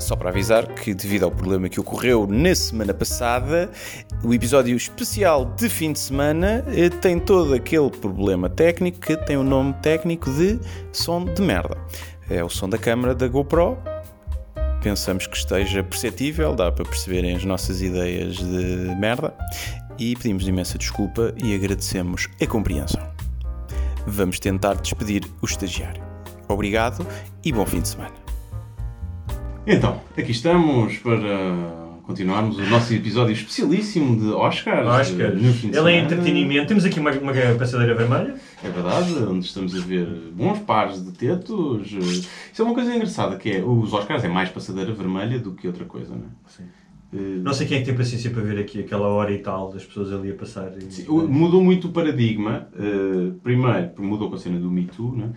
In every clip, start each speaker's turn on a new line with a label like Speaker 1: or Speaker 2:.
Speaker 1: Só para avisar que, devido ao problema que ocorreu na semana passada, o episódio especial de fim de semana eh, tem todo aquele problema técnico que tem o nome técnico de som de merda. É o som da câmara da GoPro. Pensamos que esteja perceptível, dá para perceberem as nossas ideias de merda. E pedimos imensa desculpa e agradecemos a compreensão. Vamos tentar despedir o estagiário. Obrigado e bom fim de semana.
Speaker 2: Então, aqui estamos para continuarmos o nosso episódio especialíssimo de Oscars.
Speaker 3: Oscars. Ele é entretenimento. Temos aqui uma, uma passadeira vermelha.
Speaker 2: É verdade, onde estamos a ver bons pares de tetos. Isso é uma coisa engraçada, que é, os Oscars é mais passadeira vermelha do que outra coisa, não é?
Speaker 3: Sim.
Speaker 2: Eh,
Speaker 3: Não sei quem é que tem paciência para ver aqui aquela hora e tal das pessoas ali a passar. e-
Speaker 2: Sim, Mudou muito o paradigma. eh, primeiro, mudou com a cena do Me Too, né?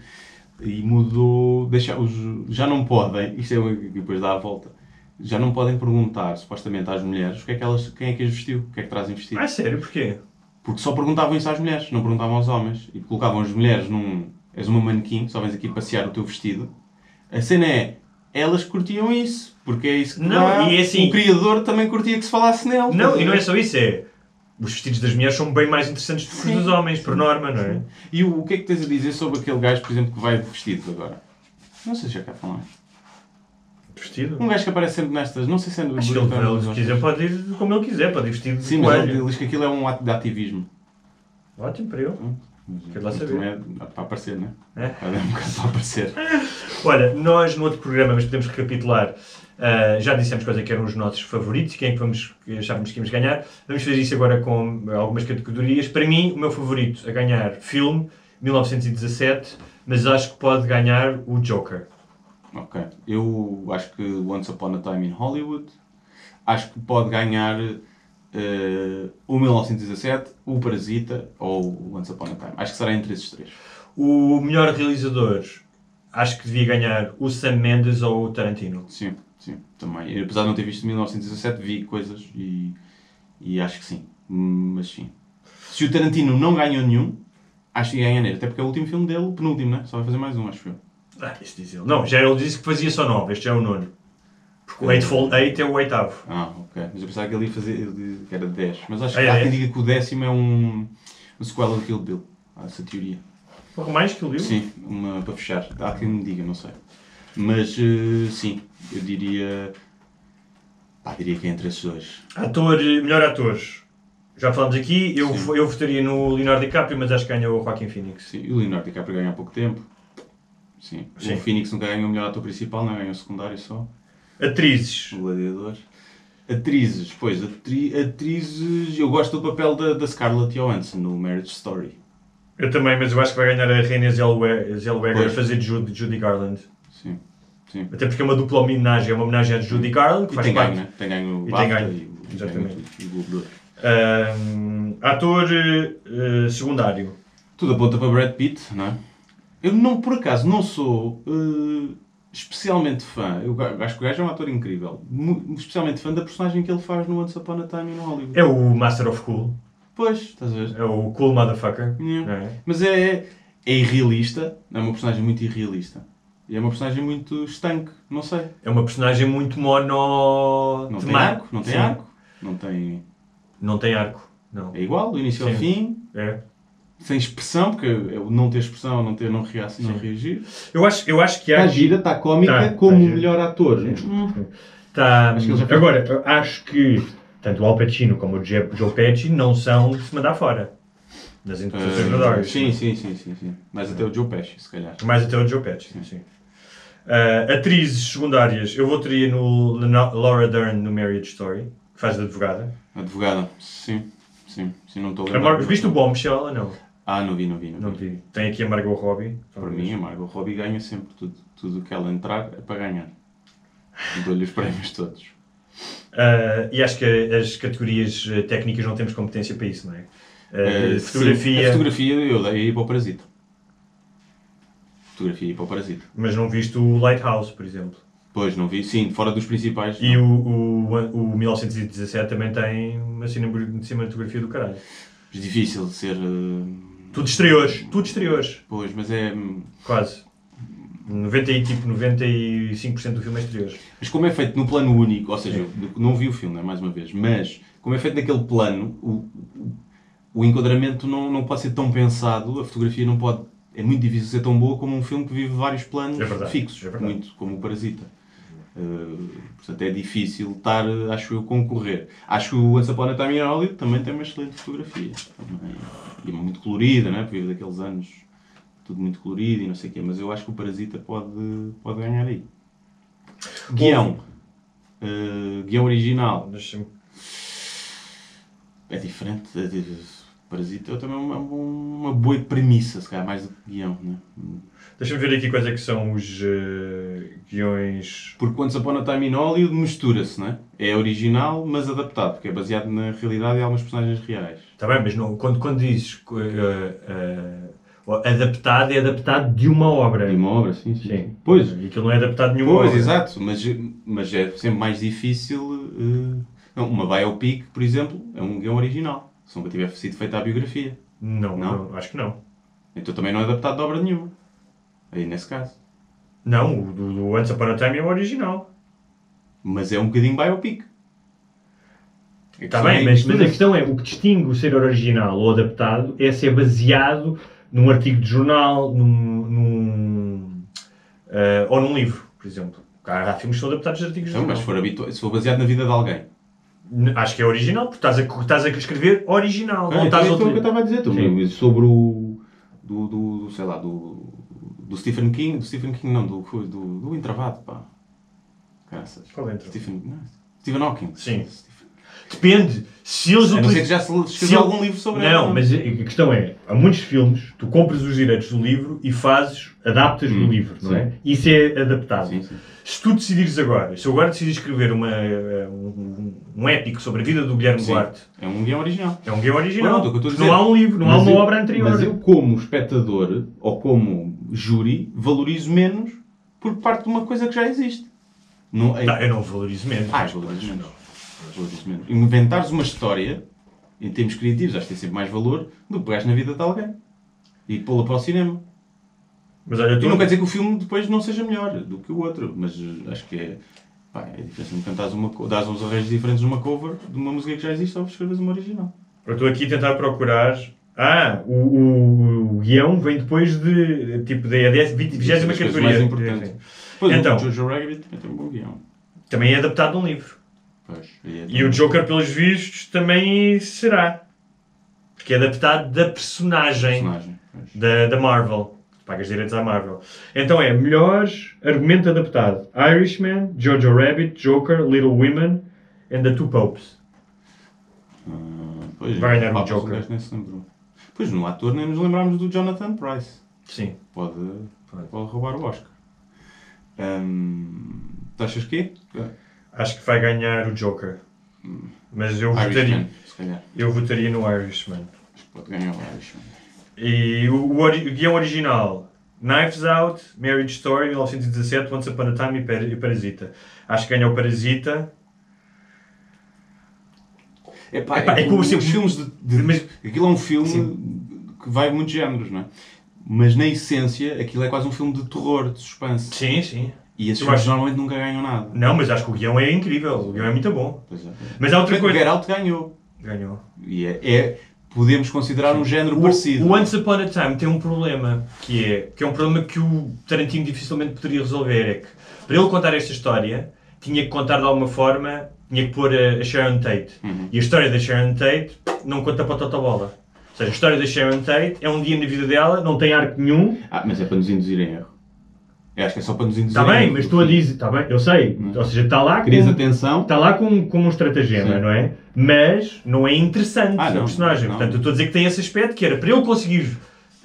Speaker 2: E mudou. Deixa, os, já não podem, isto é o que depois dá a volta, já não podem perguntar supostamente às mulheres o que é que elas, quem é que as vestiu, o que é que trazem vestido.
Speaker 3: Ah, sério? Porquê?
Speaker 2: Porque só perguntavam isso às mulheres, não perguntavam aos homens. E colocavam as mulheres num. És uma manequim, só vens aqui passear o teu vestido. A cena é. Elas curtiam isso, porque é isso que
Speaker 3: Não,
Speaker 2: dá.
Speaker 3: e é assim-
Speaker 2: O criador também curtia que se falasse nele.
Speaker 3: Não, e não é só isso, é. Os vestidos das mulheres são bem mais interessantes do que os dos homens, por norma, não é?
Speaker 2: E o, o que é que tens a dizer sobre aquele gajo, por exemplo, que vai de vestido agora? Não sei se já cá falamos.
Speaker 3: Vestido?
Speaker 2: Um gajo que aparece sempre nestas, não sei se é no
Speaker 3: Acho que
Speaker 2: do-
Speaker 3: ele, quiser, pode ir como ele quiser, pode ir vestido de
Speaker 2: Sim, mas ele, diz que aquilo é um ato de ativismo.
Speaker 3: Ótimo para ele. Quero lá saber.
Speaker 2: É para aparecer, não é?
Speaker 3: É.
Speaker 2: É um bocado para aparecer.
Speaker 3: Olha, nós no outro programa, mas podemos recapitular, ah, já dissemos quais é que eram os nossos favoritos, quem é que, vamos, que achávamos que íamos ganhar. Vamos fazer isso agora com algumas categorias. Para mim, o meu favorito a ganhar filme, 1917, mas acho que pode ganhar o Joker.
Speaker 2: Ok. Eu acho que Once Upon a Time in Hollywood. Acho que pode ganhar eh, o 1917, o Parasita ou o Once Upon a Time. Acho que será entre esses três.
Speaker 3: O melhor realizador, acho que devia ganhar o Sam Mendes ou o Tarantino.
Speaker 2: Sim, sim, também. Apesar de não ter visto 1917, vi coisas e, e acho que sim. Mas sim. Se o Tarantino não ganhou nenhum, acho que ganha nele. Até porque é o último filme dele, o penúltimo, né? Só vai fazer mais um, acho eu.
Speaker 3: Ah, isso diz ele. Não, já ele disse que fazia só nove, este já é o nono. Porque o Eightfold Eight é o oitavo.
Speaker 2: Ah, ok. Mas eu pensava que ele ia fazer ele- que era 10. Mas acho que
Speaker 3: é
Speaker 2: há quem
Speaker 3: 10?
Speaker 2: diga que o décimo é um, um sequela do Kill Bill. Há essa teoria.
Speaker 3: Pouco mais que ele viu.
Speaker 2: Sim, uma para fechar. Há quem me diga, não sei. Mas eh, sim, eu diria. Pá, diria que é entre esses dois.
Speaker 3: Ator, melhor ator. Já falamos aqui, eu,
Speaker 2: Sim.
Speaker 3: eu votaria no Leonardo DiCaprio, mas acho que ganha o Joaquin Phoenix.
Speaker 2: Sim, e o Leonardo DiCaprio ganha há pouco tempo. Sim.
Speaker 3: Sim.
Speaker 2: O Phoenix nunca ganhou o melhor ator principal, não ganhou o secundário só.
Speaker 3: Atrizes.
Speaker 2: O Gladiador. Atrizes, pois, atri- atrizes. Eu gosto do papel da, da Scarlett Johansson no Marriage Story.
Speaker 3: Eu também, mas eu acho que vai ganhar a Renée Zellwe- Zellweger a fazer Judy, Judy Garland.
Speaker 2: Sim, sim.
Speaker 3: Até porque é uma dupla homenagem, é uma homenagem a Judy Garland, que
Speaker 2: E
Speaker 3: faz
Speaker 2: tem
Speaker 3: parte.
Speaker 2: ganho, né? Tem ganho o
Speaker 3: E tem ganho,
Speaker 2: e
Speaker 3: exatamente.
Speaker 2: e.
Speaker 3: Ahm, ator eh, secundário.
Speaker 2: Tudo aponta para Brad Pitt, não é? Eu não, por acaso, não sou eh, especialmente fã. Eu acho que o gajo é um ator incrível. Especialmente fã da personagem que ele faz no Once Upon a Time in Hollywood.
Speaker 3: É o Master of Cool.
Speaker 2: Pois, estás a ver?
Speaker 3: É o Cool Motherfucker.
Speaker 2: Yeah.
Speaker 3: é?
Speaker 2: Mas é, é irrealista, é uma personagem muito irrealista. E é uma personagem muito estanque, não sei.
Speaker 3: É uma personagem muito mono...
Speaker 2: Não tem arco, não tem
Speaker 3: Sim.
Speaker 2: arco. Não tem...
Speaker 3: Não tem arco. Não.
Speaker 2: É igual, do início ao
Speaker 3: Sim.
Speaker 2: fim,
Speaker 3: É.
Speaker 2: sem expressão, porque é o não ter expressão, não ter, não, rea não
Speaker 3: Sim.
Speaker 2: reagir.
Speaker 3: Eu acho, eu acho que há...
Speaker 2: Está gira, está cómica,
Speaker 3: Tá,
Speaker 2: como
Speaker 3: tá
Speaker 2: o melhor ator.
Speaker 3: Tá,
Speaker 2: Acho que ele já fez-
Speaker 3: agora, eu acho que tanto o Al Pacino como o Joe Pesci não são de se mandar fora. Nas interpretações
Speaker 2: Uh, sim, sim, sim, sim, sim. Mas até o Joe Pesci, se calhar.
Speaker 3: Mais até o Joe Pesci, sim. Uh, atrizes secundárias, eu votaria no Laura Dern no Marriage Story, que faz de advogada.
Speaker 2: Advogada, sim, sim, sim, não estou a lembrar.
Speaker 3: Mar viste o Bombshell ou não?
Speaker 2: Ah, não vi, não vi, não,
Speaker 3: Não
Speaker 2: vi.
Speaker 3: vi. Tem aqui a Margot Robbie.
Speaker 2: Para mim, a Margot Robbie ganha sempre tudo. Tudo o que ela entrar é para ganhar. Dou-lhe os prémios todos.
Speaker 3: Uh, e acho que as categorias uh, técnicas não temos competência para isso, não é? Uh,
Speaker 2: Eh,
Speaker 3: fotografia,
Speaker 2: sim, a fotografia eu dei para o Parasita. Fotografia e para o Parasita.
Speaker 3: mas não viste o Lighthouse, por exemplo.
Speaker 2: Pois, não vi. Sim, fora dos principais.
Speaker 3: E o, o, o 1917 também tem uma cinema- cinematografia do caralho.
Speaker 2: Mas difícil de ser. eh,
Speaker 3: Tudo exteriores, tudo exteriores,
Speaker 2: Pois, mas é. hum,
Speaker 3: quase. 90 e, tipo, 95% do filme é exteriores.
Speaker 2: Mas como é feito no plano único, ou seja, eu não vi o filme, né, mais uma vez, mas como é feito naquele plano, o, o- o enquadramento não, não pode ser tão pensado, a fotografia não pode. É muito difícil ser tão boa como um filme que vive vários planos
Speaker 3: É verdade,
Speaker 2: fixos,
Speaker 3: é
Speaker 2: muito como o Parasita. Uh, portanto, é difícil estar, acho eu, concorrer. Acho que o Once Upon a Time in Hollywood também tem uma excelente fotografia. Também. E é muito colorida, né? porque vive daqueles anos tudo muito colorido e não sei o quê. Mas eu acho que o Parasita pode, pode ganhar aí. Guião. Uh, guião original. É diferente. É di- Parasita é também uma, uma boa premissa, se calhar, mais do que guião. Né?
Speaker 3: Deixa-me ver aqui quais é que são os eh, guiões.
Speaker 2: Porque Once Upon a Time in Hollywood mistura-se, não é? É original, mas adaptado, porque é baseado na realidade e algumas personagens reais.
Speaker 3: Está bem, mas não, quando, quando dizes eh, eh, adaptado, é adaptado de uma obra.
Speaker 2: E uma obra, sim, sim.
Speaker 3: Sim.
Speaker 2: Pois,
Speaker 3: E aquilo não é adaptado de nenhuma
Speaker 2: pois,
Speaker 3: obra.
Speaker 2: exato. Mas, mas é sempre mais difícil. não, uma biopic, por exemplo, é um guião original. Se nunca tiver sido feita a biografia.
Speaker 3: Não,
Speaker 2: Não?
Speaker 3: não, acho que não.
Speaker 2: Então também não é adaptado de obra nenhuma. Aí nesse caso.
Speaker 3: Não, o do, do Once Upon a Time é o original.
Speaker 2: Mas é um bocadinho biopic. A
Speaker 3: Está
Speaker 2: questão
Speaker 3: bem,
Speaker 2: é
Speaker 3: mas, mas a
Speaker 2: mistura-se.
Speaker 3: questão é, o que distingue o ser original ou adaptado é ser baseado num artigo de jornal, num, num, eh, ou num livro, por exemplo. Há, há filmes que são adaptados de artigos de
Speaker 2: Então,
Speaker 3: jornal.
Speaker 2: mas se for, habitu- se for baseado na vida de alguém.
Speaker 3: Acho que é original, porque estás a, estás a escrever original, não
Speaker 2: Ah,
Speaker 3: estás a
Speaker 2: então é que eu estava a dizer. Sobre o. Do, do, do, sei lá, do. Do Stephen King. Do Stephen King, não, do. Do, do Intravado, pá. Graças.
Speaker 3: Qual é?
Speaker 2: Stephen, não, Stephen Hawking.
Speaker 3: Sim.
Speaker 2: Stephen-
Speaker 3: Depende. Se eles
Speaker 2: não ser que
Speaker 3: utilizam...
Speaker 2: já se escreveu algum livro sobre.
Speaker 3: Não, mas a questão é, há muitos filmes, tu compras os direitos do livro e fazes, adaptas
Speaker 2: Hum,
Speaker 3: o livro, não
Speaker 2: sim.
Speaker 3: é? Isso é adaptado.
Speaker 2: Sim, sim.
Speaker 3: Se tu decidires agora, se eu agora decidir escrever uma, um, um épico sobre a vida do Guilherme
Speaker 2: Sim.
Speaker 3: Duarte,
Speaker 2: É um guião original.
Speaker 3: é um guião original.
Speaker 2: Pronto, é o que eu estou a
Speaker 3: Porque
Speaker 2: dizer.
Speaker 3: não há um livro, não há uma
Speaker 2: eu-
Speaker 3: obra anterior.
Speaker 2: Mas eu, como espectador, ou como júri, valorizo menos por parte de uma coisa que já existe. Não, é,
Speaker 3: Não, eu não valorizo menos.
Speaker 2: Ah, valorizo menos. Inventares uma história, em termos criativos, acho que tem sempre mais valor do que pegares na vida de alguém. E pô-la para o cinema.
Speaker 3: Mas olha,
Speaker 2: E
Speaker 3: tu
Speaker 2: não quer dizer que o filme depois não seja melhor do que o outro, mas acho que é. Pá, é diferente de cantares uma, dares uns arranjos diferentes numa cover de uma música que já existe ou escreves uma original.
Speaker 3: eu estou aqui a tentar procurar. Ah, o, o, o guião vem depois de, tipo, da 10, 20, 20
Speaker 2: Das coisas
Speaker 3: categoria.
Speaker 2: mais importantes.
Speaker 3: Sim.
Speaker 2: Pois,
Speaker 3: Então.
Speaker 2: o Jojo Rabbit também tem um bom guião.
Speaker 3: Também é adaptado de um livro.
Speaker 2: Pois, aí é
Speaker 3: E o Joker, pelos vistos, também será. Porque é adaptado da personagem,
Speaker 2: personagem.
Speaker 3: da, da Marvel. Pagas direitos à Marvel. Então é melhores argumento adaptado: Irishman, Jojo Rabbit, Joker, Little Women and The Two Popes.
Speaker 2: Ah, pois,
Speaker 3: Vai ganhar o
Speaker 2: Papas,
Speaker 3: Joker.
Speaker 2: um. Pois no ator nem nos lembrámos do Jonathan Price.
Speaker 3: Sim.
Speaker 2: Pode, pode roubar o Oscar. Hum, tu achas que
Speaker 3: Acho que vai ganhar o Joker. Mas eu votaria,
Speaker 2: Irishman, se calhar.
Speaker 3: eu votaria no Irishman.
Speaker 2: Acho que pode ganhar o Irishman.
Speaker 3: E o, o ori- o guião original: Knives Out, Marriage Story, 1917, Once Upon a Time e, Par- Parasita. Acho que ganha o Parasita.
Speaker 2: Epá,
Speaker 3: Epá,
Speaker 2: é,
Speaker 3: é como
Speaker 2: os
Speaker 3: se-
Speaker 2: filmes de, de-
Speaker 3: mas-
Speaker 2: Aquilo é um filme
Speaker 3: Sim.
Speaker 2: que vai muitos géneros, não é? Mas na essência, aquilo é quase um filme de terror, de suspense.
Speaker 3: Sim, sim.
Speaker 2: E esses filmes
Speaker 3: acho-
Speaker 2: normalmente nunca ganham nada.
Speaker 3: Não, mas acho que o guião é incrível. O guião é muito bom.
Speaker 2: Pois é.
Speaker 3: Mas há outra
Speaker 2: O
Speaker 3: coisa.
Speaker 2: Get Out ganhou.
Speaker 3: Ganhou.
Speaker 2: E é, é- podemos considerar um género
Speaker 3: O,
Speaker 2: parecido.
Speaker 3: o Once Upon a Time tem um problema, que é, que é um problema que o Tarantino dificilmente poderia resolver. É que para ele contar esta história, tinha que contar de alguma forma, tinha que pôr a, a Sharon Tate.
Speaker 2: Uhum.
Speaker 3: E a história da Sharon Tate não conta para a Totobola. Ou seja, a história da Sharon Tate é um dia na vida dela, não tem arco nenhum.
Speaker 2: Ah, mas é para nos induzir em erro. Eu acho que é só para nos induzir
Speaker 3: Está
Speaker 2: em
Speaker 3: bem, mas estou a dizer, está bem, eu sei.
Speaker 2: Hum.
Speaker 3: Ou seja, está lá
Speaker 2: Querias
Speaker 3: com,
Speaker 2: atenção?
Speaker 3: está lá com, com um estratagema,
Speaker 2: Sim.
Speaker 3: não é? Mas não é interessante
Speaker 2: Ah,
Speaker 3: a
Speaker 2: não,
Speaker 3: personagem.
Speaker 2: não.
Speaker 3: Portanto, eu estou a dizer que tem esse aspecto que era para ele conseguir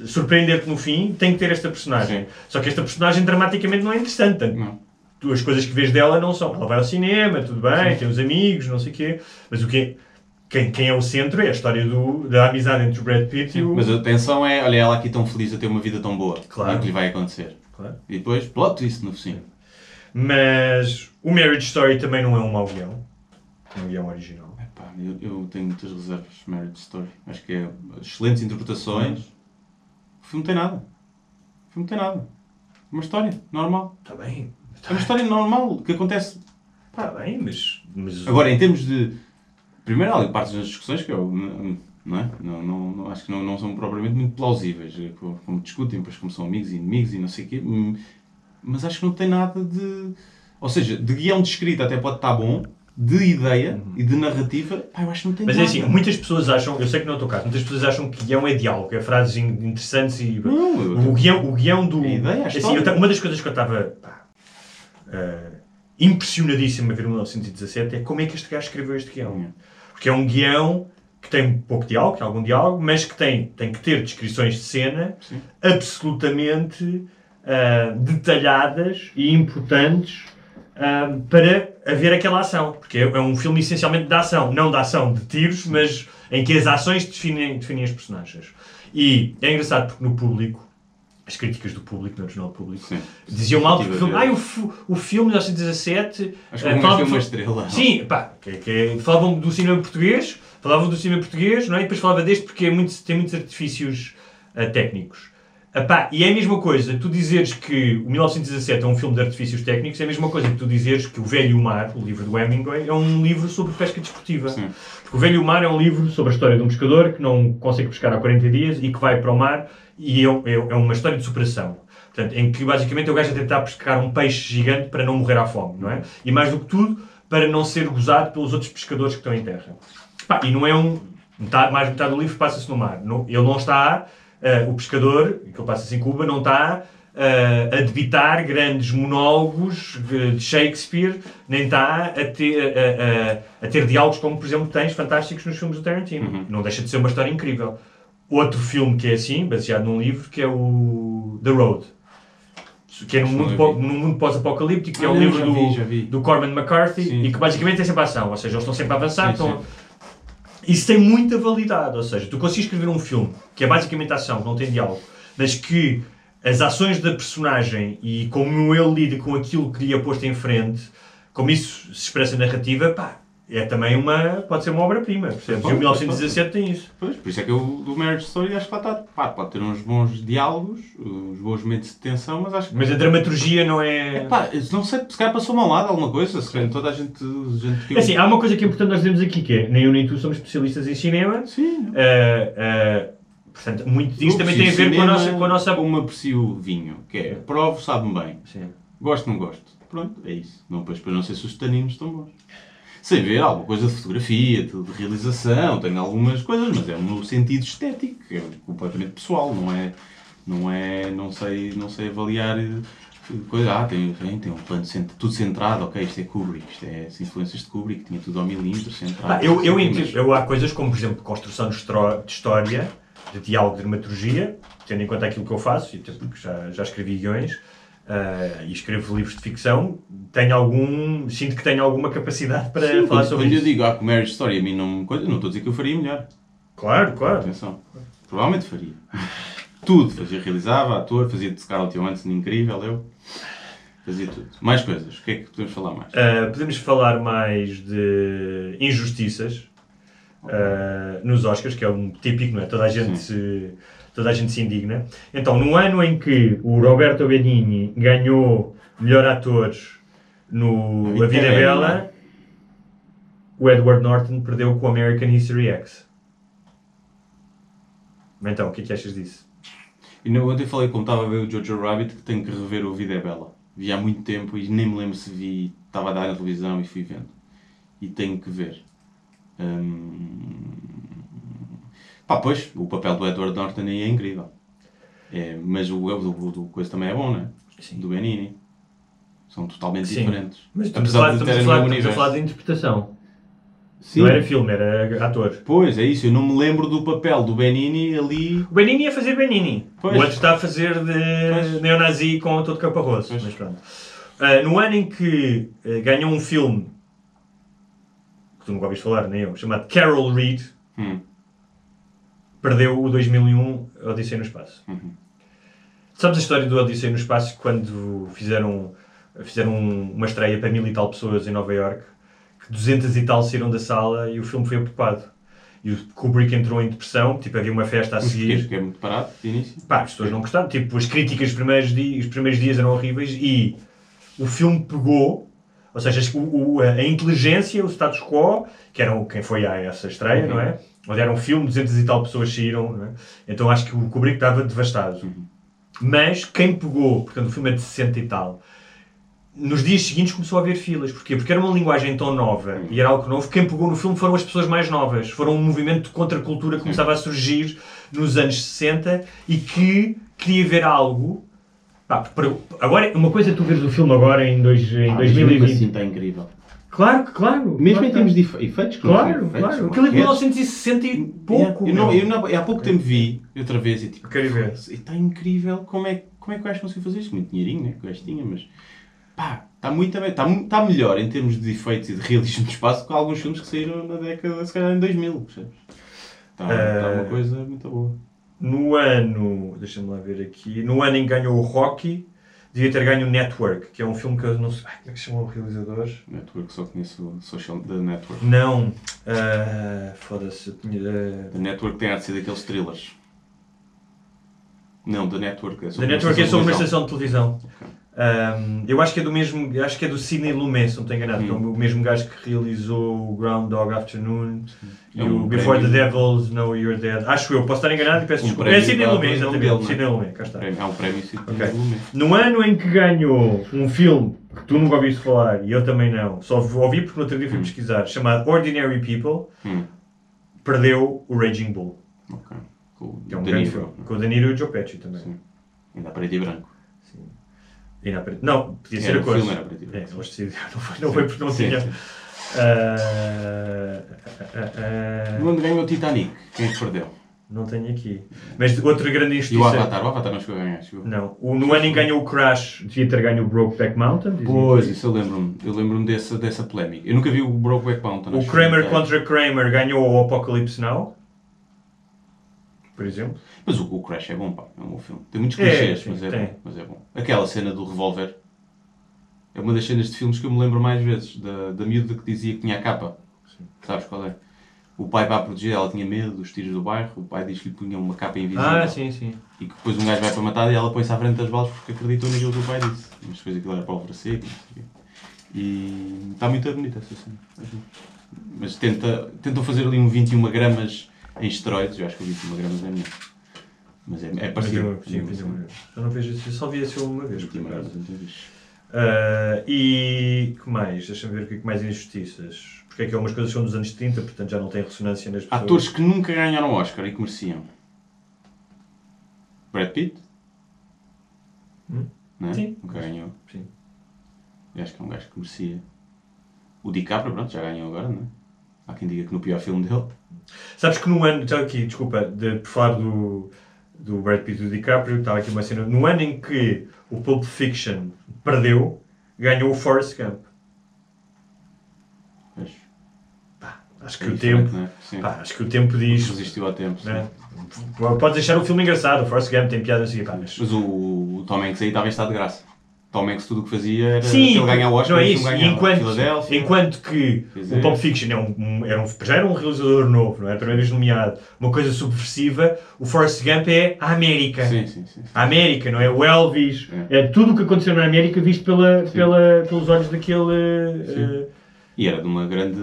Speaker 3: surpreender-te no fim, tem que ter esta personagem.
Speaker 2: Sim.
Speaker 3: Só que esta personagem dramaticamente não é interessante.
Speaker 2: Não.
Speaker 3: tu- as coisas que vês dela não são. Ela vai ao cinema, tudo bem, tem os amigos, não sei o quê. Mas o que quem, quem é o centro é a história do, da amizade entre o Brad Pitt e o.
Speaker 2: Mas a atenção é, olha ela aqui tão feliz a ter uma vida tão boa.
Speaker 3: Claro.
Speaker 2: E o que lhe vai acontecer.
Speaker 3: Claro.
Speaker 2: E depois, plot twist no fim.
Speaker 3: Mas o Marriage Story também não é um mau guião. É um guião original.
Speaker 2: Epá, eu, eu tenho muitas reservas de Marriage Story. Acho que é excelentes interpretações. O filme tem nada. O filme não tem nada. Uma história normal.
Speaker 3: Está bem.
Speaker 2: É uma história normal que acontece.
Speaker 3: Está bem, mas... mas
Speaker 2: Agora, em termos de. Primeiro, há ali partes das discussões que eu. Não é? Não, não, não- acho que não, não são propriamente muito plausíveis. eh, Como, discutem, depois como são amigos e inimigos e não sei o quê. hum, Mas acho que não tem nada de. Ou seja, de guião de escrita até pode estar bom, de ideia e de narrativa, pá, eu acho que não tem
Speaker 3: Mas é
Speaker 2: nada.
Speaker 3: assim, muitas pessoas acham, eu sei que não é o teu caso, muitas pessoas acham que guião é diálogo, é frases in- interessantes e.
Speaker 2: Não, eu-
Speaker 3: o, guião, o guião do.
Speaker 2: A ideia, a
Speaker 3: assim, eu uma das coisas que eu estava pá, eh, impressionadíssimo a ver em 1917 é como é que este gajo escreveu este guião. Porque é um guião que tem pouco diálogo, tem algum diálogo, mas que tem, tem que ter descrições de cena
Speaker 2: Sim.
Speaker 3: absolutamente ah, detalhadas e importantes ah, para haver aquela ação. Porque é, é um filme essencialmente de ação, não de ação de tiros, mas em que as ações definem, definem os personagens. E é engraçado porque no público, as críticas do público, no jornal público,
Speaker 2: Sim.
Speaker 3: diziam mal porque o filme,
Speaker 2: a ver.
Speaker 3: ai, o, o filme de 1917
Speaker 2: Acho que
Speaker 3: ah,
Speaker 2: gajo viu uma estrela.
Speaker 3: Sim, pá, que, que- falavam do cinema português, falavam do cinema português, não é? E depois falava deste porque é muito, tem muitos artifícios ah, técnicos. Ah, pá, e é a mesma coisa, tu dizeres que o 1917 é um filme de artifícios técnicos, é a mesma coisa que tu dizeres que o Velho Mar, o livro do Hemingway, é um livro sobre pesca desportiva.
Speaker 2: Sim.
Speaker 3: Porque o Velho Mar é um livro sobre a história de um pescador que não consegue pescar há 40 dias e que vai para o mar e é, é- é uma história de superação. Portanto, em que basicamente é o gajo a tentar pescar um peixe gigante para não morrer à fome, não é? E mais do que tudo, para não ser gozado pelos outros pescadores que estão em terra. Pá, e não é um. Metade, mais metade do livro passa-se no mar. Não- ele não está, eh, o pescador, que ele passa-se em Cuba, não está eh, a debitar grandes monólogos de Shakespeare, nem está a ter, a, a- a ter diálogos como, por exemplo, tens fantásticos nos filmes do Tarantino. Não deixa de ser uma história incrível. Outro filme que é assim, baseado num livro, que é o The Road. Que é num
Speaker 2: que
Speaker 3: mundo, num pós-apocalíptico, que é
Speaker 2: Ah,
Speaker 3: um
Speaker 2: não,
Speaker 3: livro do,
Speaker 2: vi, vi.
Speaker 3: do Corman McCarthy
Speaker 2: Sim.
Speaker 3: e que basicamente é sempre ação, ou seja, eles estão sempre a avançar.
Speaker 2: Sim,
Speaker 3: estão-. Isso tem muita validade, ou seja, tu consegues escrever um filme que é basicamente ação, não tem diálogo, mas que as ações da personagem e como ele lida com aquilo que lhe é posto em frente, como isso se expressa na narrativa, pá, é também uma. pode ser uma obra-prima, percebes? E o
Speaker 2: Pode,
Speaker 3: 1917 tem isso.
Speaker 2: Pois, por isso é que eu do Marriage Story acho que lá está. Pá, pode ter uns bons diálogos, uns bons momentos de tensão, mas acho que.
Speaker 3: Mas a dramaturgia não é.
Speaker 2: Pá, não sei, se calhar passou-me ao lado alguma coisa, se calhar toda a gente. gente que
Speaker 3: É assim, há uma coisa que é importante nós dizemos aqui, que é, nem eu nem tu somos especialistas em cinema,
Speaker 2: Sim.
Speaker 3: ah, ah, portanto, muito disso também tem a ver com a nossa... Com a nossa...
Speaker 2: Como aprecio vinho, que é provo, sabe-me bem.
Speaker 3: Sim.
Speaker 2: Gosto, não gosto. Pronto, é isso. Não, depois, depois não sei se os taninos estão bons. Sem ver alguma coisa de fotografia, de, de realização, tenho algumas coisas, mas é no sentido estético, é completamente pessoal, não é. Não é. Não sei, não sei avaliar. eh, Coisa, ah, tem, tem, um plano cent- tudo centrado, ok, isto é Kubrick, isto é as influências de Kubrick, tinha tudo ao milímetro, centrado.
Speaker 3: Ah, eu, eu entendo, eu, há coisas como, por exemplo, construção de, história, de diálogo, de dramaturgia, tendo em conta aquilo que eu faço, e até porque já, já escrevi guiões ah, e escrevo livros de ficção, tenho algum, sinto que tenho alguma capacidade para
Speaker 2: Sim,
Speaker 3: falar
Speaker 2: quando,
Speaker 3: sobre
Speaker 2: quando eu
Speaker 3: isso.
Speaker 2: digo, ah, que Marriage Story a mim não não estou a dizer que eu faria melhor.
Speaker 3: Claro, claro.
Speaker 2: Atenção. Provavelmente faria. tudo. Fazia, realizava, ator, fazia de Scarlett Johansson incrível, eu. Fazia tudo. Mais coisas. O que é que podemos falar mais?
Speaker 3: Ah, podemos falar mais de injustiças ah, nos Oscars, que é um típico, não é? Toda a gente, se, toda a gente se indigna. Então, no ano em que o Roberto Benigni ganhou melhor ator no
Speaker 2: A Vida é
Speaker 3: é
Speaker 2: Bela.
Speaker 3: O Edward Norton perdeu com o American History X. Então, o que é que achas disso?
Speaker 2: E no, ontem falei como estava a ver o Jojo Rabbit que tenho que rever o Vida é Bela. Vi há muito tempo e nem me lembro se vi. Estava a dar na televisão e fui vendo. E tenho que ver. Hum... Pá, pois, o papel do Edward Norton aí é incrível. É, mas o, o, do- coisa também é bom, não é?
Speaker 3: Sim.
Speaker 2: Do Benini. São totalmente
Speaker 3: Sim.
Speaker 2: diferentes.
Speaker 3: Mas estamos, a falar, estamos, a falar, estamos a falar de interpretação.
Speaker 2: Sim.
Speaker 3: Não era filme, era ator.
Speaker 2: Pois, é isso. Eu não me lembro do papel do Benini ali.
Speaker 3: O Benini ia fazer Benini.
Speaker 2: Pois.
Speaker 3: O outro está a fazer de
Speaker 2: Pois.
Speaker 3: neonazi com todo caparroso.
Speaker 2: Pois.
Speaker 3: Mas pronto. Ah, no ano em que ah, ganhou um filme tu nunca ouviste falar, nem eu, chamado Carol Reed,
Speaker 2: Hum.
Speaker 3: perdeu o 2001 Odisseia no Espaço.
Speaker 2: Uhum.
Speaker 3: Sabes a história do Odisseia no Espaço quando fizeram, fizeram uma estreia para mil e tal pessoas em Nova York? Que 200 e tal saíram da sala e o filme foi apropado. e o Kubrick entrou em depressão, tipo, havia uma festa a seguir.
Speaker 2: É muito parado, de início.
Speaker 3: Pá, as pessoas não gostaram, tipo, as críticas, os primeiros, dias, os primeiros dias eram horríveis e o filme pegou, ou seja, o- a inteligência, o status quo, que eram quem foi a essa estreia,
Speaker 2: Uhum.
Speaker 3: não é? Onde era um filme, 200 e tal pessoas saíram, é? Então acho que o Kubrick estava devastado.
Speaker 2: Uhum.
Speaker 3: Mas quem pegou, portanto o filme é de 60 e tal, nos dias seguintes começou a haver filas. Porquê? Porque era uma linguagem tão nova e era algo novo. Quem pegou no filme foram as pessoas mais novas. Foram um movimento de contracultura que começava a surgir nos anos 60 e que queria ver algo. Pá, agora, uma coisa é tu veres o filme agora em, dois, em
Speaker 2: Ah, mas mesmo
Speaker 3: 2020.
Speaker 2: assim está incrível.
Speaker 3: Claro, claro.
Speaker 2: Mesmo
Speaker 3: claro
Speaker 2: em termos de efe- efeitos,
Speaker 3: Claro,
Speaker 2: efeitos,
Speaker 3: claro. Aquilo é de
Speaker 2: maquetes.
Speaker 3: 1960 e pouco.
Speaker 2: Eu, não, eu não- há pouco tempo vi, outra vez, e tipo,
Speaker 3: Quero ver.
Speaker 2: está incrível como é, como é que o gajo conseguiu fazer isto? Muito dinheirinho, né? Que o gajo tinha, mas pá, está muito está, está melhor em termos de efeitos e de realismo de espaço que alguns filmes que saíram na década, se calhar em 2000, percebes? Está, está uma
Speaker 3: Eh,
Speaker 2: coisa muito boa.
Speaker 3: No ano, deixa-me lá ver aqui, no ano em que ganhou o Rocky, devia ter ganho o Network, que é um filme que eu não sei. Ai, como é que se chama o realizador?
Speaker 2: Network, só conheço o Social The Network.
Speaker 3: Não. ah, Foda-se, eu tinha. ah,
Speaker 2: The Network tem a ser daqueles thrillers. Não, The Network é
Speaker 3: The
Speaker 2: sobre uma
Speaker 3: Network é sobre uma estação de televisão. Ahm, eu acho que é do mesmo, acho que é do Sidney Lumet, se não estou enganado, que é o mesmo gajo que realizou o Groundhog Afternoon e
Speaker 2: É um
Speaker 3: o Before
Speaker 2: prémio.
Speaker 3: the Devils Know You're Dead. Acho eu, posso estar enganado e peço
Speaker 2: Um
Speaker 3: desculpa. É Sidney Lumet, exatamente.
Speaker 2: dele, não é?
Speaker 3: Sidney Lumet, cá está.
Speaker 2: Há um prémio Sidney
Speaker 3: Ok.
Speaker 2: Lumet.
Speaker 3: No ano em que ganhou um filme que tu nunca ouviste falar e eu também não, só ouvi porque no outro dia fui
Speaker 2: Hum.
Speaker 3: pesquisar, chamado Ordinary People,
Speaker 2: Hum,
Speaker 3: perdeu o Raging Bull.
Speaker 2: ok. Com o
Speaker 3: é um
Speaker 2: De
Speaker 3: grande filme. Com o De Niro e o Joe Pesci também.
Speaker 2: Sim. Ainda preto e branco.
Speaker 3: Sim. E não, podia ser
Speaker 2: Era,
Speaker 3: a
Speaker 2: o
Speaker 3: cores.
Speaker 2: filme era preto
Speaker 3: É, não foi, não foi porque não
Speaker 2: Sim,
Speaker 3: tinha.
Speaker 2: sim.
Speaker 3: Ah, ah,
Speaker 2: Quando ganhou o Titanic, quem é que perdeu?
Speaker 3: não tenho aqui. Mas outra grande
Speaker 2: E o
Speaker 3: injustiça.
Speaker 2: Avatar? O Avatar não chegou a ganhar, chegou.
Speaker 3: Não. O, no ano em que ganhou o Crash, devia ter ganho o Brokeback Mountain.
Speaker 2: Pois, isso eu lembro-me. Eu lembro-me dessa, dessa polémica. Eu nunca vi o Brokeback Mountain.
Speaker 3: O Kramer contra Kramer ganhou o Apocalypse Now. Por exemplo.
Speaker 2: Mas o, o Crash é bom, pá. É um bom filme. Tem muitos
Speaker 3: É,
Speaker 2: clichês,
Speaker 3: sim,
Speaker 2: mas, é
Speaker 3: tem.
Speaker 2: bom, mas é bom. Aquela cena do revólver é uma das cenas de filmes que eu me lembro mais vezes. Da, da miúda que dizia que tinha a capa. Sabes qual é? O pai vai a proteger, ela tinha medo dos tiros do bairro. O pai diz que lhe punha uma capa invisível.
Speaker 3: Ah, sim, sim.
Speaker 2: E que depois um gajo vai para matar e ela põe-se à frente das balas porque acreditou naquilo que o pai disse. Mas depois aquilo era pólvora seca. e não sei o quê. E está muito bonita essa cena. Mas tenta, tentam fazer ali um 21 gramas em esteroides. Eu acho que o 21 gramas é melhor. Mas é, é
Speaker 3: Mas
Speaker 2: parecido.
Speaker 3: eu, sim, uma vez. Eu não vejo esse, eu só vi esse filme uma vez, por
Speaker 2: 21
Speaker 3: acaso. Ah, e que mais? Deixa-me ver o que é que mais injustiças. Porque é que algumas coisas são dos anos 30, portanto já não tem ressonância nas pessoas.
Speaker 2: Atores que nunca ganharam Oscar e que mereciam. Brad Pitt?
Speaker 3: Hum?
Speaker 2: Não é?
Speaker 3: Sim.
Speaker 2: Nunca ganhou.
Speaker 3: Sim.
Speaker 2: Eu acho que é um gajo que merecia. O DiCaprio, pronto, já ganhou agora, não é? Há quem diga que no pior filme dele.
Speaker 3: Sabes que no ano, já aqui, desculpa, de, por falar do, do Brad Pitt e do DiCaprio, estava aqui uma cena. No ano em que o Pulp Fiction perdeu, ganhou o Forrest Gump.
Speaker 2: Pois,
Speaker 3: Acho que
Speaker 2: é
Speaker 3: o tempo.
Speaker 2: é? Sim.
Speaker 3: Pá, acho que o tempo diz.
Speaker 2: Resistiu ao tempo.
Speaker 3: Né? Podes deixar o filme engraçado, o Forrest Gump tem piada assim, pá, mas...
Speaker 2: Mas o, o Tom Hanks aí estava em estado de graça. Tom Hanks tudo o que fazia era
Speaker 3: Sim,
Speaker 2: ele ganhar o Oscar
Speaker 3: não é isso.
Speaker 2: ganhava.
Speaker 3: enquanto, enquanto que o Pulp Fiction é um, um- era um, já era um realizador novo, não é? A primeira vez nomeado, uma coisa subversiva, o Forrest Gump é a América.
Speaker 2: Sim, sim, sim.
Speaker 3: A América, não é? O Elvis,
Speaker 2: É.
Speaker 3: é, tudo o que aconteceu na América visto pela,
Speaker 2: Sim.
Speaker 3: pela, pelos olhos daquele. Eh,
Speaker 2: E era de uma grande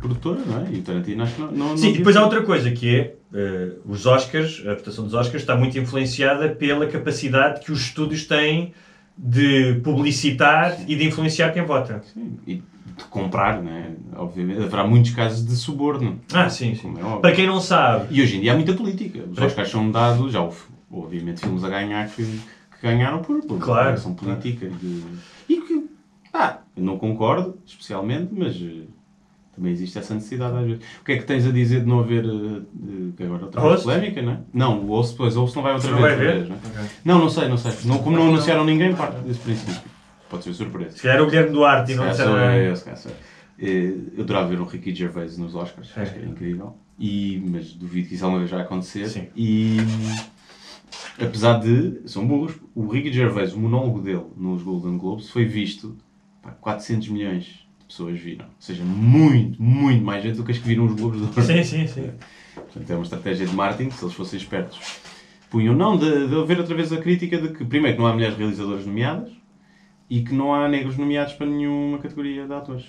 Speaker 2: produtora, não é? E o Tarantino acho que não. não
Speaker 3: Sim,
Speaker 2: não
Speaker 3: depois há outra coisa que é eh, os Oscars, a votação dos Oscars está muito influenciada pela capacidade que os estúdios têm de publicitar e de influenciar quem vota.
Speaker 2: Sim, e de comprar, não é? Obviamente. Haverá muitos casos de suborno.
Speaker 3: Ah, sim, sim.
Speaker 2: É.
Speaker 3: Para quem não sabe,
Speaker 2: E hoje em dia há muita política. Os Oscars são dados, já houve, obviamente, filmes a ganhar que, que ganharam por, por
Speaker 3: Claro,
Speaker 2: são política. de- E que, ah, eu não concordo, especialmente, mas eh, também existe essa necessidade às vezes. O que é que tens a dizer de não haver, eh, de- que agora outra vez polémica, não é? Não, o Host, pois, o não vai outra
Speaker 3: não
Speaker 2: vez.
Speaker 3: vai
Speaker 2: outra vez, não, é?
Speaker 3: Ok.
Speaker 2: não, não sei, não sei. Não, como não anunciaram ninguém, parte desse princípio. Pode ser surpresa.
Speaker 3: Se calhar o Guilherme Duarte e não disseram
Speaker 2: eu, se calhar sou eu. Eh, Eu adorava ver o Ricky Gervais nos Oscars, acho que era incrível. E, mas duvido que isso alguma vez vai acontecer.
Speaker 3: Sim.
Speaker 2: E apesar de, são burros, o Ricky Gervais, o monólogo dele nos Golden Globes foi visto pá, 400 milhões pessoas viram. Ou seja, muito, muito mais gente do que as que viram os Globos de Ouro.
Speaker 3: Sim, sim, sim.
Speaker 2: Portanto, é uma estratégia de marketing, se eles fossem espertos. Punham, não, de, de haver outra vez a crítica de que, primeiro, que não há mulheres realizadoras nomeadas e que não há negros nomeados para nenhuma categoria de atores.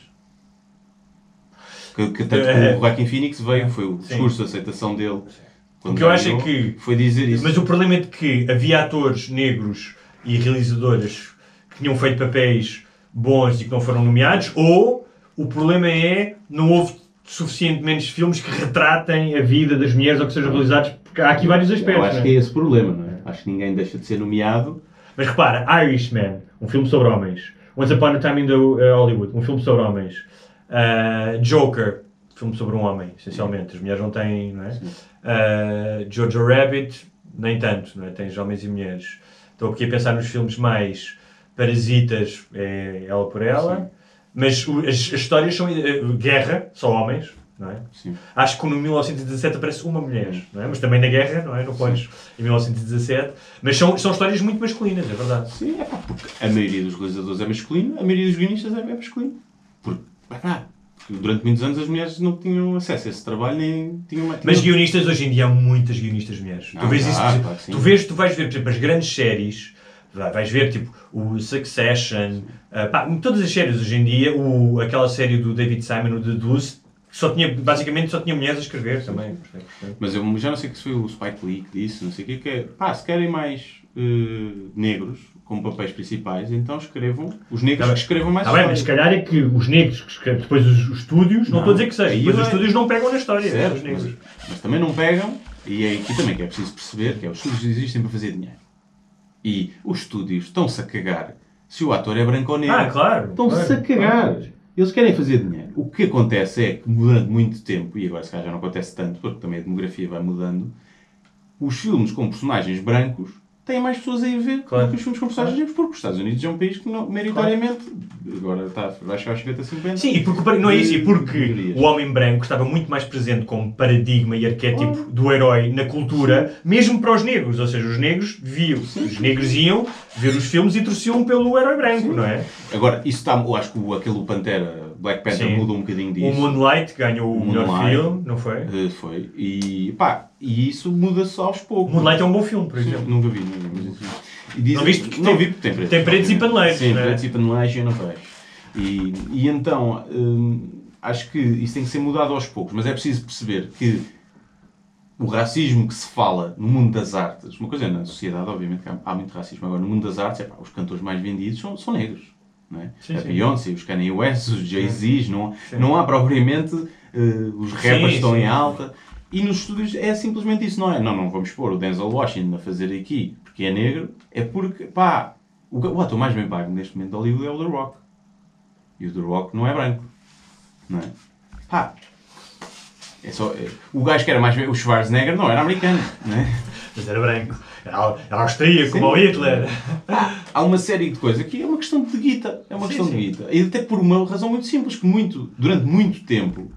Speaker 2: Que, que tanto que
Speaker 3: É.
Speaker 2: o Joaquin Phoenix veio, foi o
Speaker 3: Sim.
Speaker 2: discurso de aceitação dele.
Speaker 3: O que eu acho é que-
Speaker 2: Foi dizer isso.
Speaker 3: Mas o problema é de que havia atores negros e realizadoras que tinham feito papéis bons e que não foram nomeados, ou o problema é não houve suficientemente filmes que retratem a vida das mulheres ou que sejam realizados, porque há aqui vários aspectos.
Speaker 2: Eu acho
Speaker 3: é?
Speaker 2: que é esse o problema, não é? Acho que ninguém deixa de ser nomeado.
Speaker 3: Mas repara, Irishman, um filme sobre homens. Once Upon a Time in the uh, Hollywood, um filme sobre homens. Uh, Joker, filme sobre um homem, essencialmente. As mulheres não têm, não é? Uh, Jojo Rabbit, nem tanto, não é? Tens homens e mulheres. Estou aqui a pensar nos filmes mais parasitas, é ela por ela. Mas o- as, as histórias são uh, guerra, só homens, não é?
Speaker 2: Sim.
Speaker 3: Acho que no 1917 aparece uma mulher, não é? Mas também na guerra, não é? Não pões em 1917. Mas são, são histórias muito masculinas, é verdade.
Speaker 2: Sim, é pá, porque a maioria dos realizadores é masculino, a maioria dos guionistas é, masculino. Porque, é pá, durante muitos anos as mulheres não tinham acesso a esse trabalho, nem tinham...
Speaker 3: Mas guionistas hoje em dia há muitas guionistas mulheres. tu
Speaker 2: Ah,
Speaker 3: vês isso, por exemplo,
Speaker 2: claro que sim.
Speaker 3: tu vês, tu vais ver, por exemplo, as grandes séries, vais ver tipo o Succession, ah, pá, todas as séries hoje em dia, o, aquela série do David Simon, o The Deuce, só tinha, basicamente só tinha mulheres a escrever também.
Speaker 2: Mas eu já não sei que se foi o Spike Lee que disse, não sei o que, que é, pá, se querem mais eh, negros como papéis principais, então escrevam, os negros
Speaker 3: Tá
Speaker 2: que escrevam mais
Speaker 3: Está bem, mas se calhar é que os negros que escrevem, depois os, os estúdios, não,
Speaker 2: Não.
Speaker 3: estou a dizer que seja, depois os
Speaker 2: é-
Speaker 3: estúdios não pegam na história,
Speaker 2: Certo, mas, mas também não pegam, e é aqui também que é preciso perceber, que é, os estúdios existem para fazer dinheiro. E os estúdios estão-se a cagar se o ator é branco ou negro.
Speaker 3: Ah, claro.
Speaker 2: Estão-se
Speaker 3: claro,
Speaker 2: a cagar.
Speaker 3: claro.
Speaker 2: Eles querem fazer dinheiro. O que acontece é que durante muito tempo, e agora se calhar já não acontece tanto, porque também a demografia vai mudando, os filmes com personagens brancos têm mais pessoas a ir ver
Speaker 3: Claro.
Speaker 2: do que os filmes com personagens negros, porque os Estados Unidos é um país que, não, maioritariamente, agora está, vai chegar aos 50-50.
Speaker 3: Sim, e porque, não é isso, e porque o homem branco estava muito mais presente como paradigma e arquétipo do herói na cultura, mesmo para os negros. Ou seja, os negros viam, os negros iam ver os filmes e torciam pelo herói branco, não é?
Speaker 2: Agora, isso está, eu acho que aquele Pantera, Black Panther,
Speaker 3: Sim.
Speaker 2: mudou um bocadinho disso.
Speaker 3: O Moonlight ganhou o
Speaker 2: O
Speaker 3: melhor
Speaker 2: Moonlight.
Speaker 3: filme, não foi?
Speaker 2: Eh, foi. E, pá, e isso muda-se aos
Speaker 3: O
Speaker 2: poucos.
Speaker 3: Moonlight é um bom filme, por
Speaker 2: Sim,
Speaker 3: exemplo.
Speaker 2: Nunca vi, nunca vi. E dizem-
Speaker 3: Não viste porque
Speaker 2: não
Speaker 3: tem-
Speaker 2: vi porque tem pretos.
Speaker 3: tem pretos e paneleiros,
Speaker 2: Sim,
Speaker 3: não é?
Speaker 2: pretos e paneleiros eu não vejo. E, e então, hum, acho que isso tem que ser mudado aos poucos, mas é preciso perceber que o racismo que se fala no mundo das artes, uma coisa é na sociedade, obviamente, há muito racismo, agora no mundo das artes, é pá, os cantores mais vendidos são, são negros. É? A. Beyoncé, os Kanye West, os Jay-Z, não,
Speaker 3: Sim.
Speaker 2: não há propriamente eh, os rappers
Speaker 3: Sim,
Speaker 2: estão
Speaker 3: sim.
Speaker 2: em alta. E nos estúdios é simplesmente isso, não é? Não, não vamos pôr o Denzel Washington a fazer aqui porque é negro, é porque, pá, o, o ator mais bem pago neste momento de Hollywood é o The Rock. E o The Rock não é branco, não é? Pá, é só, é- o gajo que era mais bem, o Schwarzenegger, não era americano, não é?
Speaker 3: Mas era branco. Era, era austríaco,
Speaker 2: Sim.
Speaker 3: como o Hitler.
Speaker 2: Há uma série de coisas que é uma questão de guita, é uma
Speaker 3: Sim,
Speaker 2: questão
Speaker 3: sim.
Speaker 2: de guita. E até por uma razão muito simples, que muito, durante muito tempo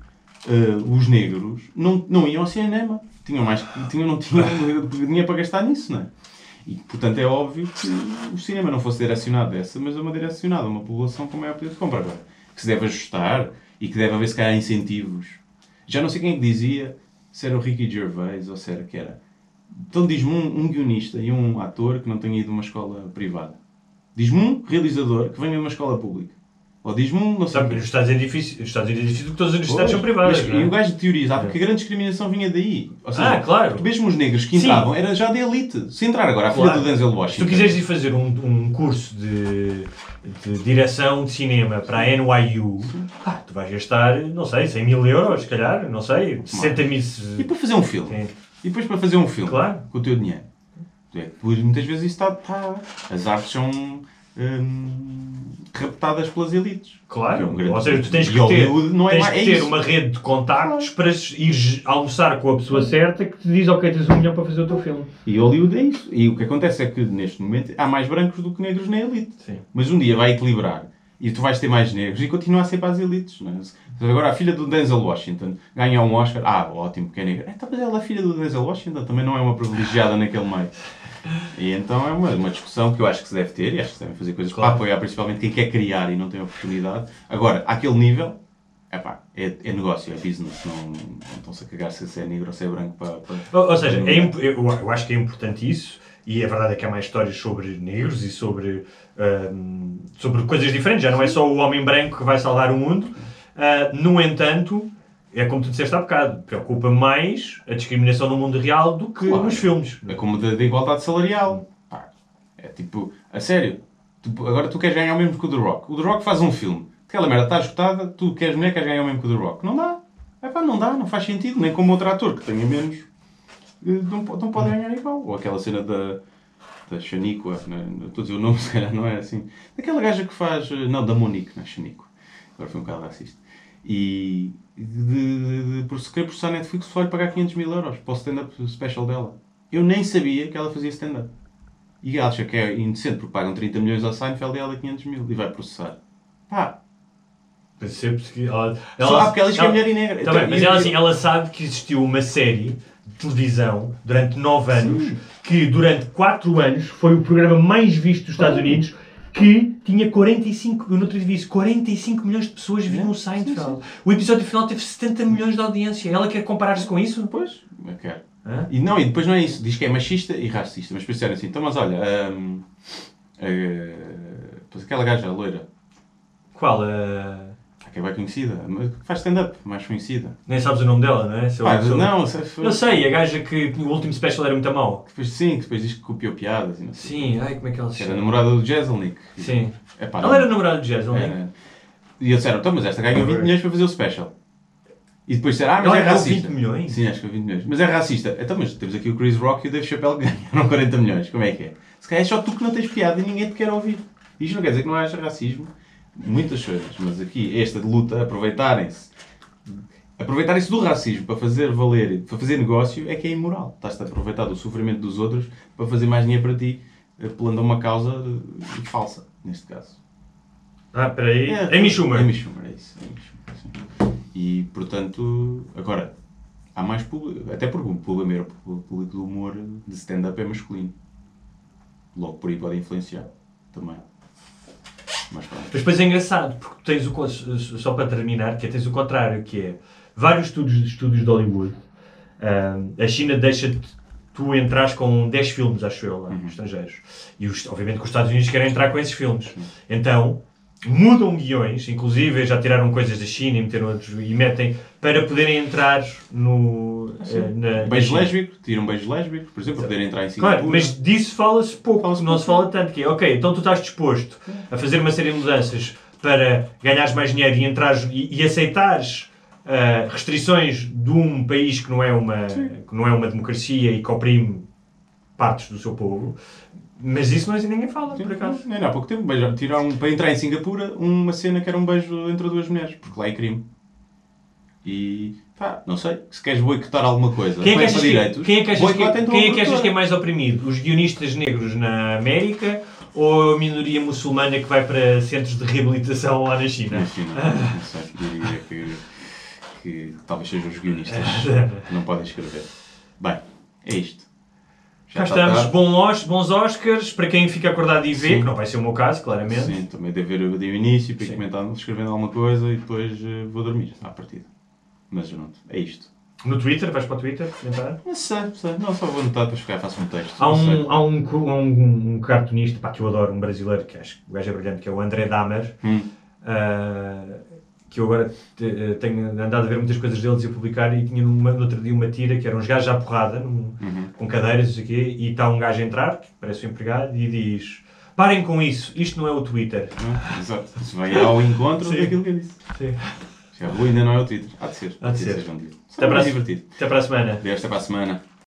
Speaker 2: eh, os negros não, não iam ao cinema. Tinham mais, tinham, não tinham dinheiro para gastar nisso, não é? E, portanto, é óbvio que o cinema não fosse direcionado dessa, mas é uma direcionada a uma população com maior poder de compra agora. Que se deve ajustar e que deve haver, se calhar, incentivos. Já não sei quem é que dizia, se era o Ricky Gervais ou se era que era. Então diz-me um, um guionista e um ator que não tenha ido a uma escola privada. Diz-me um realizador que venha de uma escola pública. Ou diz-me um, não sei
Speaker 3: Sabe, nos Estados Unidos é difícil, nos Estados é difícil porque todas as universidades
Speaker 2: Pois,
Speaker 3: são privadas.
Speaker 2: mas-
Speaker 3: é?
Speaker 2: E o gajo teorizava que a grande discriminação vinha daí. Ou seja,
Speaker 3: Ah, claro.
Speaker 2: mesmo os negros que
Speaker 3: Sim.
Speaker 2: entravam era já de elite. Se entrar agora a filha
Speaker 3: Claro.
Speaker 2: do Denzel
Speaker 3: Se
Speaker 2: Washington.
Speaker 3: tu quiseres ir fazer um, um curso de, de direção de cinema para a NYU, pá, tu vais gastar, não sei, 100 mil euros, se calhar, não sei, 60 mil.
Speaker 2: E para fazer um filme.
Speaker 3: Sim.
Speaker 2: E depois para fazer um filme.
Speaker 3: Claro.
Speaker 2: Com o teu dinheiro. É pois, muitas vezes isso está. está- as artes são. hum, raptadas pelas elites.
Speaker 3: Claro,
Speaker 2: é um
Speaker 3: ou seja, tu tens que ter,
Speaker 2: não é
Speaker 3: tens
Speaker 2: mais-
Speaker 3: que ter uma rede de contactos para ir almoçar com a pessoa certa que te diz, ok, tens um milhão para fazer o teu filme.
Speaker 2: E Hollywood é isso. E o que acontece é que neste momento há mais brancos do que negros na elite.
Speaker 3: Sim.
Speaker 2: Mas um dia vai equilibrar e tu vais ter mais negros e continua a ser para as elites. Não é? Agora a filha do Denzel Washington ganha um Oscar, ah, ótimo, que é negra. Então, mas ela é filha do Denzel Washington, também não é uma privilegiada naquele meio. E então é uma, uma discussão que eu acho que se deve ter e acho que se devem fazer coisas
Speaker 3: Claro.
Speaker 2: para apoiar principalmente quem quer criar e não tem oportunidade. Agora, àquele nível, epá, é, é negócio, é business, não, não estão-se a cagar se é negro ou se é branco para. para-
Speaker 3: Ou, ou seja, é eu, eu acho que é importante isso, e a verdade é que há mais histórias sobre negros e sobre, ahm, sobre coisas diferentes, já não é só o homem branco que vai salvar o mundo. Ah, no entanto, é como tu disseste há bocado, preocupa mais a discriminação no mundo real do que
Speaker 2: Claro.
Speaker 3: nos filmes.
Speaker 2: É como da, da igualdade salarial. Pá, é tipo, a sério. Tu- agora tu queres ganhar o mesmo que o The Rock. O The Rock faz um filme. Aquela merda está esgotada, tu queres mulher, queres ganhar o mesmo que o The Rock. Não dá. É pá, não dá, não faz sentido. Nem como outro ator que tenha menos. Não, não pode ganhar igual. Ou aquela cena da. Da Xaniqua, né? estou a dizer o nome, se calhar não é assim. Daquela gaja que faz. eh, Não, da Monique, não é Xaniqua. Agora foi um bocado racista. E de, de, de, por se querer processar a Netflix, foi pagar 500 mil euros para o stand-up special dela. Eu nem sabia que ela fazia stand-up. E ela acha que é indecente porque pagam 30 milhões ao Seinfeld e ela 500 mil e vai processar. Pá,
Speaker 3: Percebes que ela,
Speaker 2: só há porque ela diz que é mulher e negra.
Speaker 3: Tá
Speaker 2: Então,
Speaker 3: bem, mas ela, assim, ela sabe que existiu uma série televisão durante 9 anos, que durante 4 anos foi o programa mais visto dos Estados Unidos, que tinha 45, eu não te disse, 45 milhões de pessoas viram o Seinfeld. O episódio final teve 70 milhões de audiência. Ela quer comparar-se com isso?
Speaker 2: Pois, eu quero.
Speaker 3: Hã?
Speaker 2: E não, e depois não é isso. Diz que é machista e racista. Mas disseram assim, então mas olha, hum, eh, pois aquela gaja, loira,
Speaker 3: Qual? a-
Speaker 2: que é bem conhecida, mas que faz stand-up, mais conhecida.
Speaker 3: Nem sabes o nome dela, não é? Se eu-
Speaker 2: Pá,
Speaker 3: se eu-
Speaker 2: não, se- foi-
Speaker 3: Eu sei, a gaja que o último special era muito mau.
Speaker 2: Depois, sim, que depois diz que copiou piadas e não sei.
Speaker 3: Sim, ai, como é que ela se
Speaker 2: Que era
Speaker 3: chama?
Speaker 2: namorada do Jezelnik.
Speaker 3: Sim.
Speaker 2: É pá,
Speaker 3: Ela
Speaker 2: não-
Speaker 3: era namorada não é?
Speaker 2: Era. E eles disseram, então, mas esta ganhou 20 milhões para fazer o special. E depois disseram, ah, mas
Speaker 3: Ela
Speaker 2: é racista.
Speaker 3: 20 milhões?
Speaker 2: Sim, acho que foi 20 milhões. Mas é racista. Então, mas temos aqui o Chris Rock e o Dave Chappelle que ganharam 40 milhões. Como é que é? Se calhar é só tu que não tens piada e ninguém te quer ouvir. Isto não quer dizer que não haja racismo. Muitas coisas. Mas aqui, esta de luta, aproveitarem-se. Aproveitarem-se do racismo para fazer valer, para fazer negócio, é que é imoral. Estás-te a aproveitar do sofrimento dos outros para fazer mais dinheiro para ti, apelando a uma causa eh, falsa, neste caso.
Speaker 3: Ah, peraí.
Speaker 2: É,
Speaker 3: Amy Schumer.
Speaker 2: Amy Schumer, é isso. Schumer. E, portanto, agora, há mais público, até porque o público, pu- público do humor de stand-up é masculino. Logo por aí pode influenciar também. Mas.
Speaker 3: Mas depois é engraçado, porque tens o. Só para terminar, que é, tens o contrário, que é vários estúdios, estúdios de Hollywood. ahm, a China deixa-te tu entrares com 10 filmes, acho eu, lá,
Speaker 2: Uhum.
Speaker 3: estrangeiros. E os, obviamente que os Estados Unidos querem entrar com esses filmes. Então, mudam guiões, inclusive já tiraram coisas da China e meteram outros e metem para poderem entrar no. Eh, na, na
Speaker 2: Beijo
Speaker 3: China.
Speaker 2: lésbico, tiram beijos lésbicos, por exemplo, para poderem entrar em Singapura.
Speaker 3: Claro, mas disso fala-se pouco,
Speaker 2: Fala-se
Speaker 3: não
Speaker 2: pouco.
Speaker 3: se fala tanto, que é, ok, então tu estás disposto a fazer uma série de mudanças para ganhares mais dinheiro e entrares e, e aceitares ah, restrições de um país que não, é uma, que não é uma democracia e que oprime partes do seu povo, mas isso não é ninguém fala, por acaso.
Speaker 2: Não, não, há pouco tempo, beijo, tiraram para entrar em Singapura uma cena que era um beijo entre duas mulheres, porque lá é crime. E pá, não sei, se queres boicotar alguma coisa,
Speaker 3: Quem é que achas que,
Speaker 2: direitos,
Speaker 3: quem é que achas que,
Speaker 2: então
Speaker 3: quem é que achas que é mais oprimido? Os guionistas negros na América ou a minoria muçulmana que vai para centros de reabilitação lá na China?
Speaker 2: Na China, não sei, diria que, que talvez sejam os guionistas que não podem escrever. Bem, é isto. Já
Speaker 3: estamos, Os- bons Oscars, para quem fica acordado e vê,
Speaker 2: Sim.
Speaker 3: que não vai ser o meu caso, claramente.
Speaker 2: Sim, também devo ver o início, para
Speaker 3: Sim.
Speaker 2: comentando, escrevendo alguma coisa e depois eh, vou dormir à partida. Mas pronto, é isto.
Speaker 3: No Twitter, vais para o Twitter comentar?
Speaker 2: Não sei, não sei. Não, só vou anotar, depois ficar, faço um texto.
Speaker 3: Há um, há um, há um, um cartunista pá, que eu adoro, um brasileiro, que acho que o gajo é brilhante, que é o André Damer,
Speaker 2: Hum.
Speaker 3: ah, que eu agora te- eh, tenho andado a ver muitas coisas deles e a publicar, e tinha numa, no outro dia uma tira que eram uns gajos à porrada, num-
Speaker 2: Uhum.
Speaker 3: com cadeiras, não sei o quê, e está um gajo a entrar, que parece um empregado, e diz: Parem com isso, isto não é o Twitter.
Speaker 2: Não, Exato. Isso vai ao encontro
Speaker 3: Sim.
Speaker 2: daquilo que eu disse.
Speaker 3: Sim.
Speaker 2: Já vou, ainda não é o Twitter. Há de ser.
Speaker 3: Há de ser. Até para a-
Speaker 2: divertido.
Speaker 3: Até para a semana.
Speaker 2: Até para a semana.